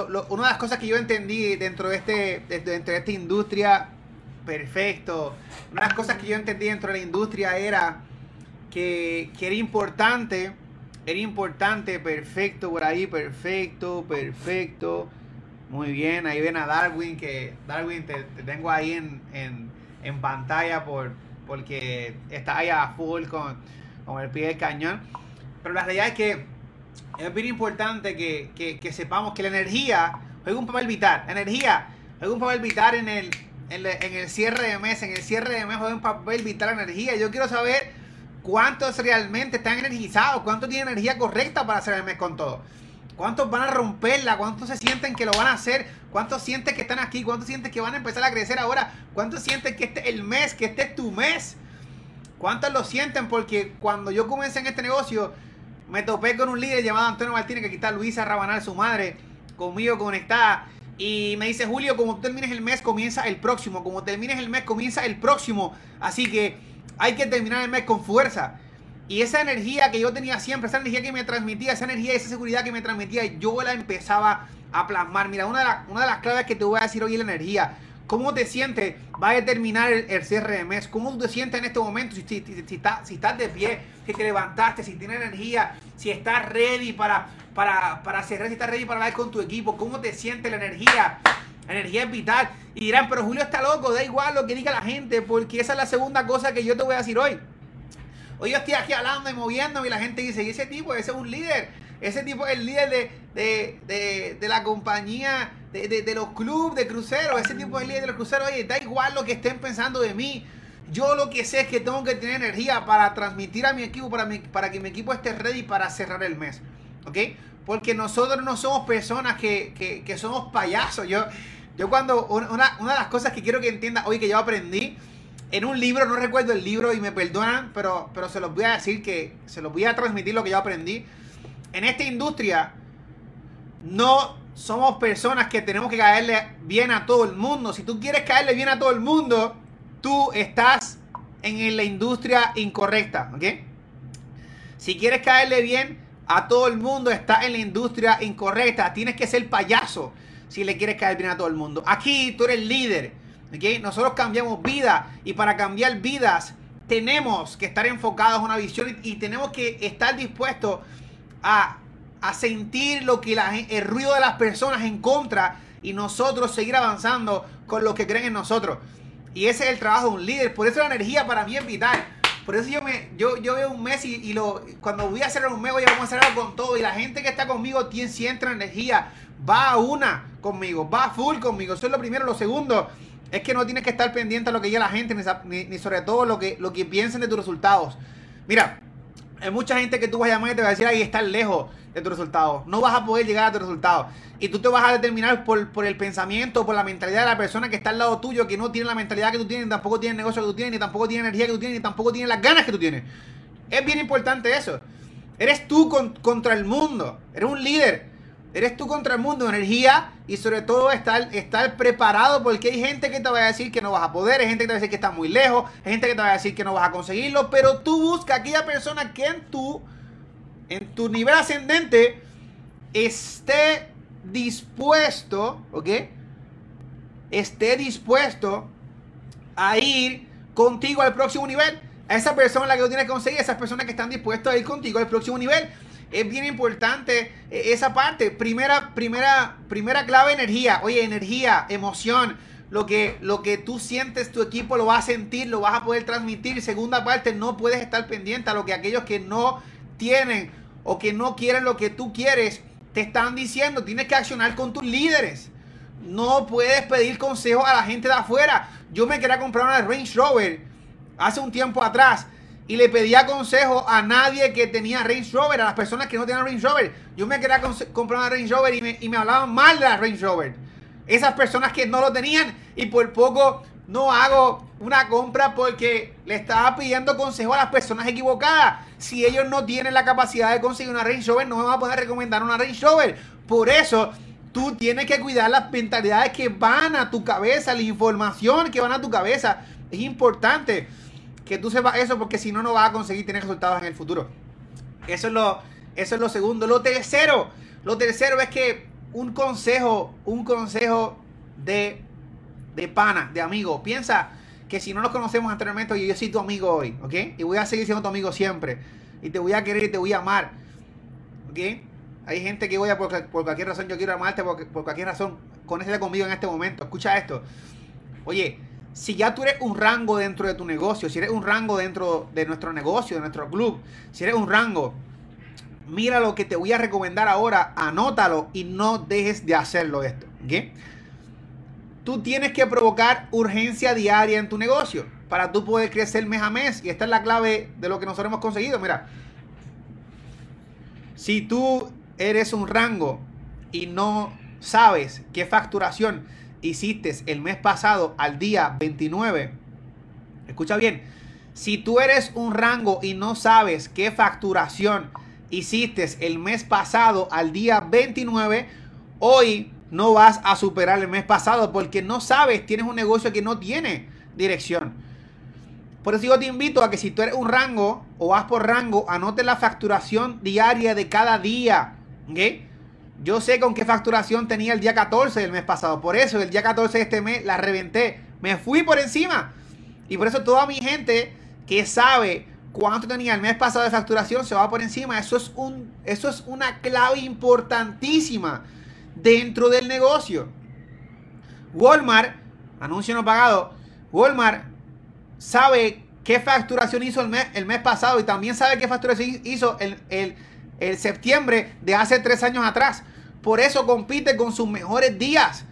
una de las cosas que yo entendí dentro de, este, dentro de esta industria, perfecto, una de las cosas que yo entendí dentro de la industria era que, que era importante, era importante, perfecto, por ahí, perfecto, perfecto. Muy bien, ahí ven a Darwin, que Darwin te, tengo ahí en, en, en, pantalla por, porque está ahí a full con, con el pie del cañón. Pero la realidad es que es bien importante que, sepamos que la energía juega un papel vital. Energía juega un papel vital en el, en, el cierre de mes. En el cierre de mes juega un papel vital la energía. Yo quiero saber cuántos realmente están energizados, cuántos tienen energía correcta para hacer el mes con todo. ¿Cuántos van a romperla? ¿Cuántos se sienten que lo van a hacer? ¿Cuántos sienten que están aquí? ¿Cuántos sienten que van a empezar a crecer ahora? ¿Cuántos sienten que este es el mes, que este es tu mes? ¿Cuántos lo sienten? Porque cuando yo comencé en este negocio, me topé con un líder llamado Antonio Martínez, que aquí está Luisa Rabanal, su madre, conmigo conectada. Y me dice, Julio, como termines el mes, comienza el próximo. Como termines el mes, comienza el próximo. Así que hay que terminar el mes con fuerza. Y esa energía que yo tenía siempre, esa energía que me transmitía, esa energía, esa seguridad que me transmitía, yo la empezaba a plasmar. Mira, una de, una de las claves que te voy a decir hoy es la energía. ¿Cómo te sientes? Va a determinar el, cierre de mes. ¿Cómo te sientes en este momento? Si, si, si, estás, de pie, si te levantaste, si tienes energía, si estás ready para, para, para cerrar, si estás ready para hablar con tu equipo. ¿Cómo te sientes la energía? La energía es vital. Y dirán, pero Julio está loco, da igual lo que diga la gente, porque esa es la segunda cosa que yo te voy a decir hoy. Hoy yo estoy aquí hablando y moviéndome y la gente dice, y ese tipo, ese es un líder. Ese tipo es el líder de, de, de la compañía de, los clubes de cruceros, ese tipo de líder de los cruceros, oye, da igual lo que estén pensando de mí. Yo lo que sé es que tengo que tener energía para transmitir a mi equipo, para, para que mi equipo esté ready para cerrar el mes. ¿Ok? Porque nosotros no somos personas que, somos payasos. Yo, yo cuando, una, una de las cosas que quiero que entienda hoy que yo aprendí en un libro, no recuerdo el libro y me perdonan, pero, pero se los voy a decir que se los voy a transmitir lo que yo aprendí. En esta industria, no somos personas que tenemos que caerle bien a todo el mundo. Si tú quieres caerle bien a todo el mundo, tú estás en la industria incorrecta, ¿ok? Si quieres caerle bien a todo el mundo, estás en la industria incorrecta. Tienes que ser payaso si le quieres caer bien a todo el mundo. Aquí tú eres líder, ¿ok? Nosotros cambiamos vida y para cambiar vidas tenemos que estar enfocados en una visión y tenemos que estar dispuestos a a sentir lo que la, el ruido de las personas en contra y nosotros seguir avanzando con lo que creen en nosotros. Y ese es el trabajo de un líder. Por eso la energía para mí es vital. Por eso yo me yo, yo veo un mes y, lo, cuando voy a hacer un mes, voy a hacer algo con todo. Y la gente que está conmigo tiene, siente energía. Va a una conmigo, va full conmigo. Eso es lo primero. Lo segundo es que no tienes que estar pendiente a lo que diga la gente, ni, ni, sobre todo lo que, lo que piensen de tus resultados. Mira, hay mucha gente que tú vas a llamar y te va a decir, ahí estás lejos de tu resultado. No vas a poder llegar a tu resultado. Y tú te vas a determinar por, por, el pensamiento, por la mentalidad de la persona que está al lado tuyo, que no tiene la mentalidad que tú tienes, ni tampoco tiene el negocio que tú tienes, ni tampoco tiene energía que tú tienes, ni tampoco tiene las ganas que tú tienes. Es bien importante eso. Eres tú contra el mundo. Eres un líder. Eres tú contra el mundo, energía y sobre todo estar, estar preparado porque hay gente que te va a decir que no vas a poder, hay gente que te va a decir que está muy lejos, hay gente que te va a decir que no vas a conseguirlo, pero tú busca aquella persona que en tu, en tu nivel ascendente esté dispuesto, ¿ok? Esté dispuesto a ir contigo al próximo nivel. A esa persona la que tú tienes que conseguir, esas personas que están dispuestas a ir contigo al próximo nivel es bien importante eh, esa parte. Primera, primera, primera clave, energía. Oye, energía, emoción. Lo que, lo que tú sientes, tu equipo lo va a sentir, lo vas a poder transmitir. Segunda parte, no puedes estar pendiente a lo que aquellos que no tienen o que no quieren lo que tú quieres te están diciendo. Tienes que accionar con tus líderes. No puedes pedir consejos a la gente de afuera. Yo me quería comprar una Range Rover hace un tiempo atrás y le pedía consejo a nadie que tenía Range Rover, a las personas que no tenían Range Rover. Yo me quería comprar una Range Rover y me, y me hablaban mal de la Range Rover. Esas personas que no lo tenían y por poco no hago una compra porque le estaba pidiendo consejo a las personas equivocadas. Si ellos no tienen la capacidad de conseguir una Range Rover, no me van a poder recomendar una Range Rover. Por eso, tú tienes que cuidar las mentalidades que van a tu cabeza, la información que van a tu cabeza. Es importante que tú sepas eso porque si no, no vas a conseguir tener resultados en el futuro. Eso es lo, eso es lo segundo. Lo tercero, lo tercero es que un consejo, un consejo de, de pana, de amigo. Piensa que si no nos conocemos anteriormente, yo soy tu amigo hoy, ¿ok? Y voy a seguir siendo tu amigo siempre. Y te voy a querer y te voy a amar, ¿ok? Hay gente que voy a, por, cualquier razón, yo quiero amarte, por, por cualquier razón, conéctate conmigo en este momento. Escucha esto. Oye, si ya tú eres un rango dentro de tu negocio, si eres un rango dentro de nuestro negocio, de nuestro club, si eres un rango, mira lo que te voy a recomendar ahora, anótalo y no dejes de hacerlo esto. ¿ok? Tú tienes que provocar urgencia diaria en tu negocio para tú poder crecer mes a mes. Y esta es la clave de lo que nosotros hemos conseguido. Mira, si tú eres un rango y no sabes qué facturación hiciste el mes pasado al día 29, escucha bien, si tú eres un rango y no sabes qué facturación hiciste el mes pasado al día 29, hoy no vas a superar el mes pasado porque no sabes, tienes un negocio que no tiene dirección. Por eso yo te invito a que si tú eres un rango o vas por rango, anote la facturación diaria de cada día. ¿okay? Yo sé con qué facturación tenía el día 14 del mes pasado. Por eso el día 14 de este mes la reventé. Me fui por encima. Y por eso toda mi gente que sabe cuánto tenía el mes pasado de facturación se va por encima. Eso es, un, eso es una clave importantísima dentro del negocio. Walmart, anuncio no pagado, Walmart sabe qué facturación hizo el mes, el mes pasado y también sabe qué facturación hizo el, el, el septiembre de hace tres años atrás. Por eso compite con sus mejores días.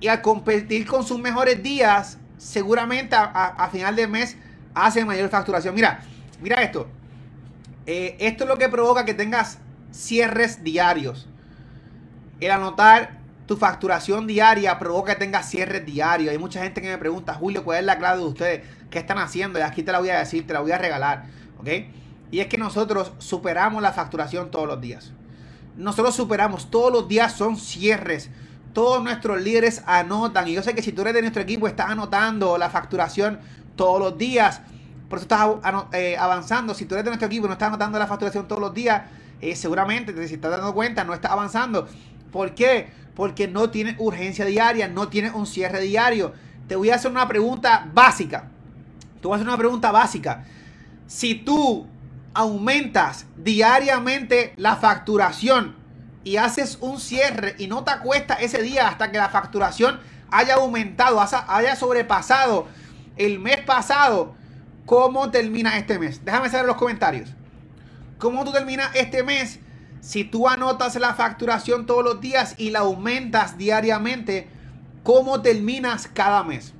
Y al competir con sus mejores días, seguramente a, final de mes hace mayor facturación. Mira, mira esto. Eh, esto es lo que provoca que tengas cierres diarios. El anotar tu facturación diaria provoca que tengas cierres diarios. Hay mucha gente que me pregunta, Julio, ¿cuál es la clave de ustedes? ¿Qué están haciendo? Y aquí te la voy a decir, te la voy a regalar. ¿Ok? Y es que nosotros superamos la facturación todos los días nosotros superamos. Todos los días son cierres. Todos nuestros líderes anotan. Y yo sé que si tú eres de nuestro equipo, estás anotando la facturación todos los días. Por eso estás eh, avanzando. Si tú eres de nuestro equipo y no estás anotando la facturación todos los días, eh, seguramente, si estás dando cuenta, no estás avanzando. ¿Por qué? Porque no tienes urgencia diaria, no tienes un cierre diario. Te voy a hacer una pregunta básica. Te voy a hacer una pregunta básica. Si tú aumentas diariamente la facturación y haces un cierre y no te acuesta ese día hasta que la facturación haya aumentado, haya sobrepasado el mes pasado, ¿cómo termina este mes? Déjame saber en los comentarios. ¿Cómo tú terminas este mes si tú anotas la facturación todos los días y la aumentas diariamente? ¿Cómo terminas cada mes?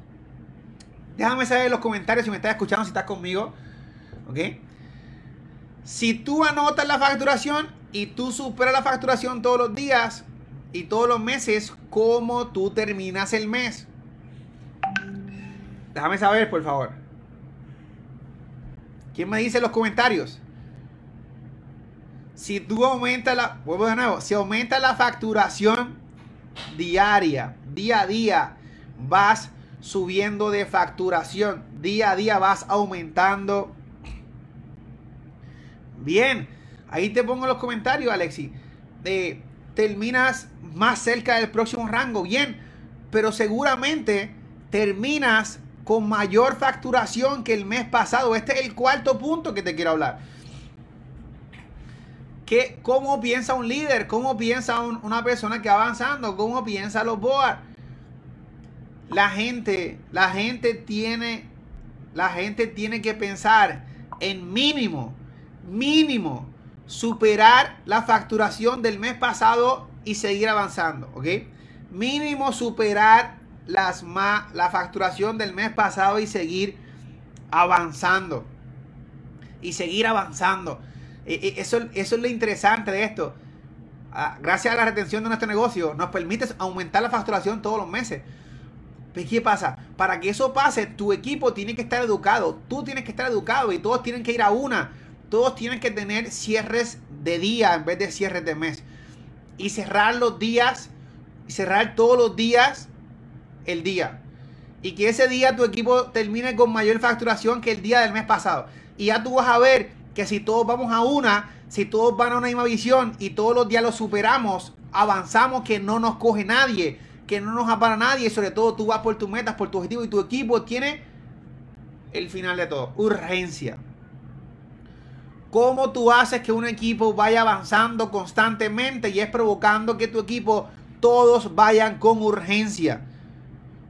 Déjame saber en los comentarios si me estás escuchando, si estás conmigo. ¿Ok? Si tú anotas la facturación y tú superas la facturación todos los días y todos los meses, ¿cómo tú terminas el mes? Déjame saber, por favor. ¿Quién me dice en los comentarios? Si tú aumentas la, vuelvo de nuevo, si aumenta la facturación diaria, día a día, vas subiendo de facturación, día a día vas aumentando Bien, ahí te pongo los comentarios, Alexi. Terminas más cerca del próximo rango, bien, pero seguramente terminas con mayor facturación que el mes pasado. Este es el cuarto punto que te quiero hablar. ¿Qué, ¿Cómo piensa un líder? ¿Cómo piensa una persona que va avanzando? ¿Cómo piensa los board? La gente, la gente tiene, la gente tiene que pensar en mínimo mínimo superar la facturación del mes pasado y seguir avanzando, ¿ok? Mínimo superar las la facturación del mes pasado y seguir avanzando. Y seguir avanzando. E, e, eso, eso es lo interesante de esto. Ah, gracias a la retención de nuestro negocio, nos permite aumentar la facturación todos los meses. ¿Qué pasa? Para que eso pase, tu equipo tiene que estar educado, tú tienes que estar educado y todos tienen que ir a una todos tienen que tener cierres de día en vez de cierres de mes. Y cerrar los días, cerrar todos los días el día. Y que ese día tu equipo termine con mayor facturación que el día del mes pasado. Y ya tú vas a ver que si todos vamos a una, si todos van a una misma visión y todos los días lo superamos, avanzamos que no nos coge nadie, que no nos apara nadie, sobre todo tú vas por tus metas, por tu objetivo y tu equipo tiene el final de todo, urgencia. ¿Cómo tú haces que un equipo vaya avanzando constantemente y es provocando que tu equipo todos vayan con urgencia?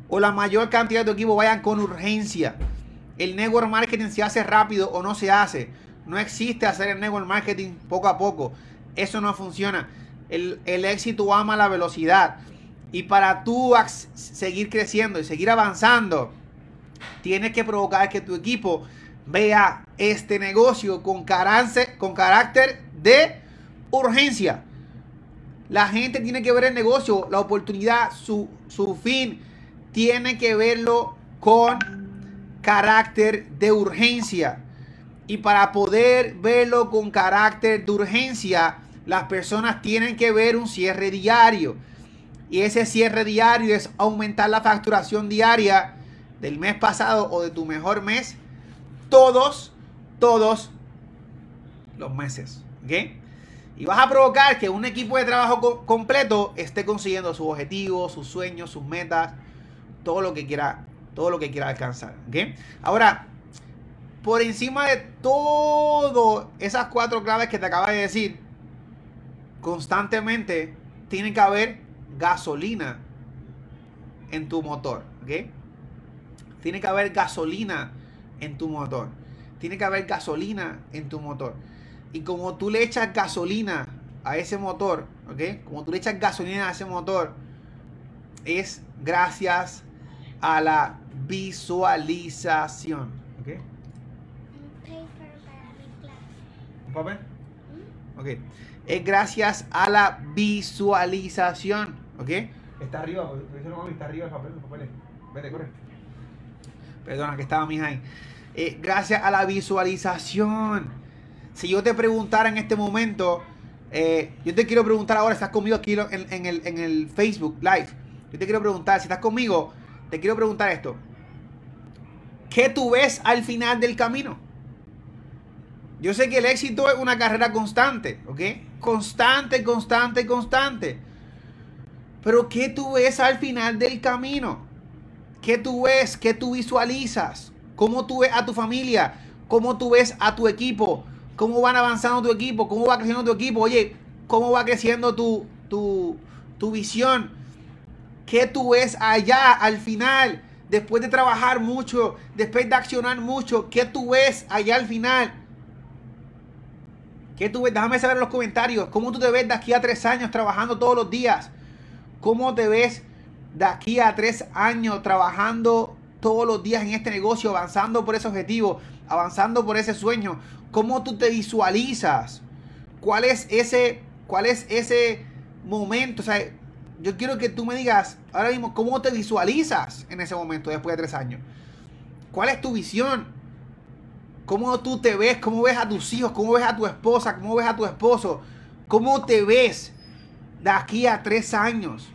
O la mayor cantidad de tu equipo vayan con urgencia. El network marketing se hace rápido o no se hace. No existe hacer el network marketing poco a poco. Eso no funciona. El, el éxito ama la velocidad. Y para tú seguir creciendo y seguir avanzando, tienes que provocar que tu equipo vea este negocio con, con carácter de urgencia. La gente tiene que ver el negocio, la oportunidad, su, su fin, tiene que verlo con carácter de urgencia. Y para poder verlo con carácter de urgencia, las personas tienen que ver un cierre diario. Y ese cierre diario es aumentar la facturación diaria del mes pasado o de tu mejor mes todos, todos los meses. ¿Ok? Y vas a provocar que un equipo de trabajo completo esté consiguiendo sus objetivos, sus sueños, sus metas, todo lo que quiera, todo lo que quiera alcanzar. ¿Ok? Ahora, por encima de todo esas cuatro claves que te acabo de decir, constantemente tiene que haber gasolina en tu motor. ¿Ok? Tiene que haber gasolina en tu motor. Tiene que haber gasolina en tu motor. Y como tú le echas gasolina a ese motor, ¿ok? Como tú le echas gasolina a ese motor, es gracias a la visualización. ¿Ok? ¿Un papel? ¿Mm? Ok. Es gracias a la visualización. ¿Ok? Está arriba, está arriba el papel, Vete, corre. Perdona, que estaba mi ahí. Eh, gracias a la visualización. Si yo te preguntara en este momento, eh, yo te quiero preguntar ahora, estás conmigo aquí en, el, en el Facebook Live. Yo te quiero preguntar, si estás conmigo, te quiero preguntar esto. ¿Qué tú ves al final del camino? Yo sé que el éxito es una carrera constante, ¿ok? Constante, constante, constante. Pero ¿qué tú ves al final del camino? ¿Qué tú ves? ¿Qué tú visualizas? ¿Cómo tú ves a tu familia? ¿Cómo tú ves a tu equipo? ¿Cómo van avanzando tu equipo? ¿Cómo va creciendo tu equipo? Oye, ¿cómo va creciendo tu, tu, tu visión? ¿Qué tú ves allá al final? Después de trabajar mucho, después de accionar mucho, ¿qué tú ves allá al final? ¿Qué tú ves? Déjame saber en los comentarios. ¿Cómo tú te ves de aquí a tres años trabajando todos los días? ¿Cómo te ves de aquí a tres años trabajando todos los días en este negocio, avanzando por ese objetivo, avanzando por ese sueño? ¿Cómo tú te visualizas? ¿Cuál es ese, cuál es ese momento? O sea, yo quiero que tú me digas ahora mismo cómo te visualizas en ese momento después de tres años. ¿Cuál es tu visión? ¿Cómo tú te ves? ¿Cómo ves a tus hijos? ¿Cómo ves a tu esposa? ¿Cómo ves a tu esposo? ¿Cómo te ves de aquí a tres años?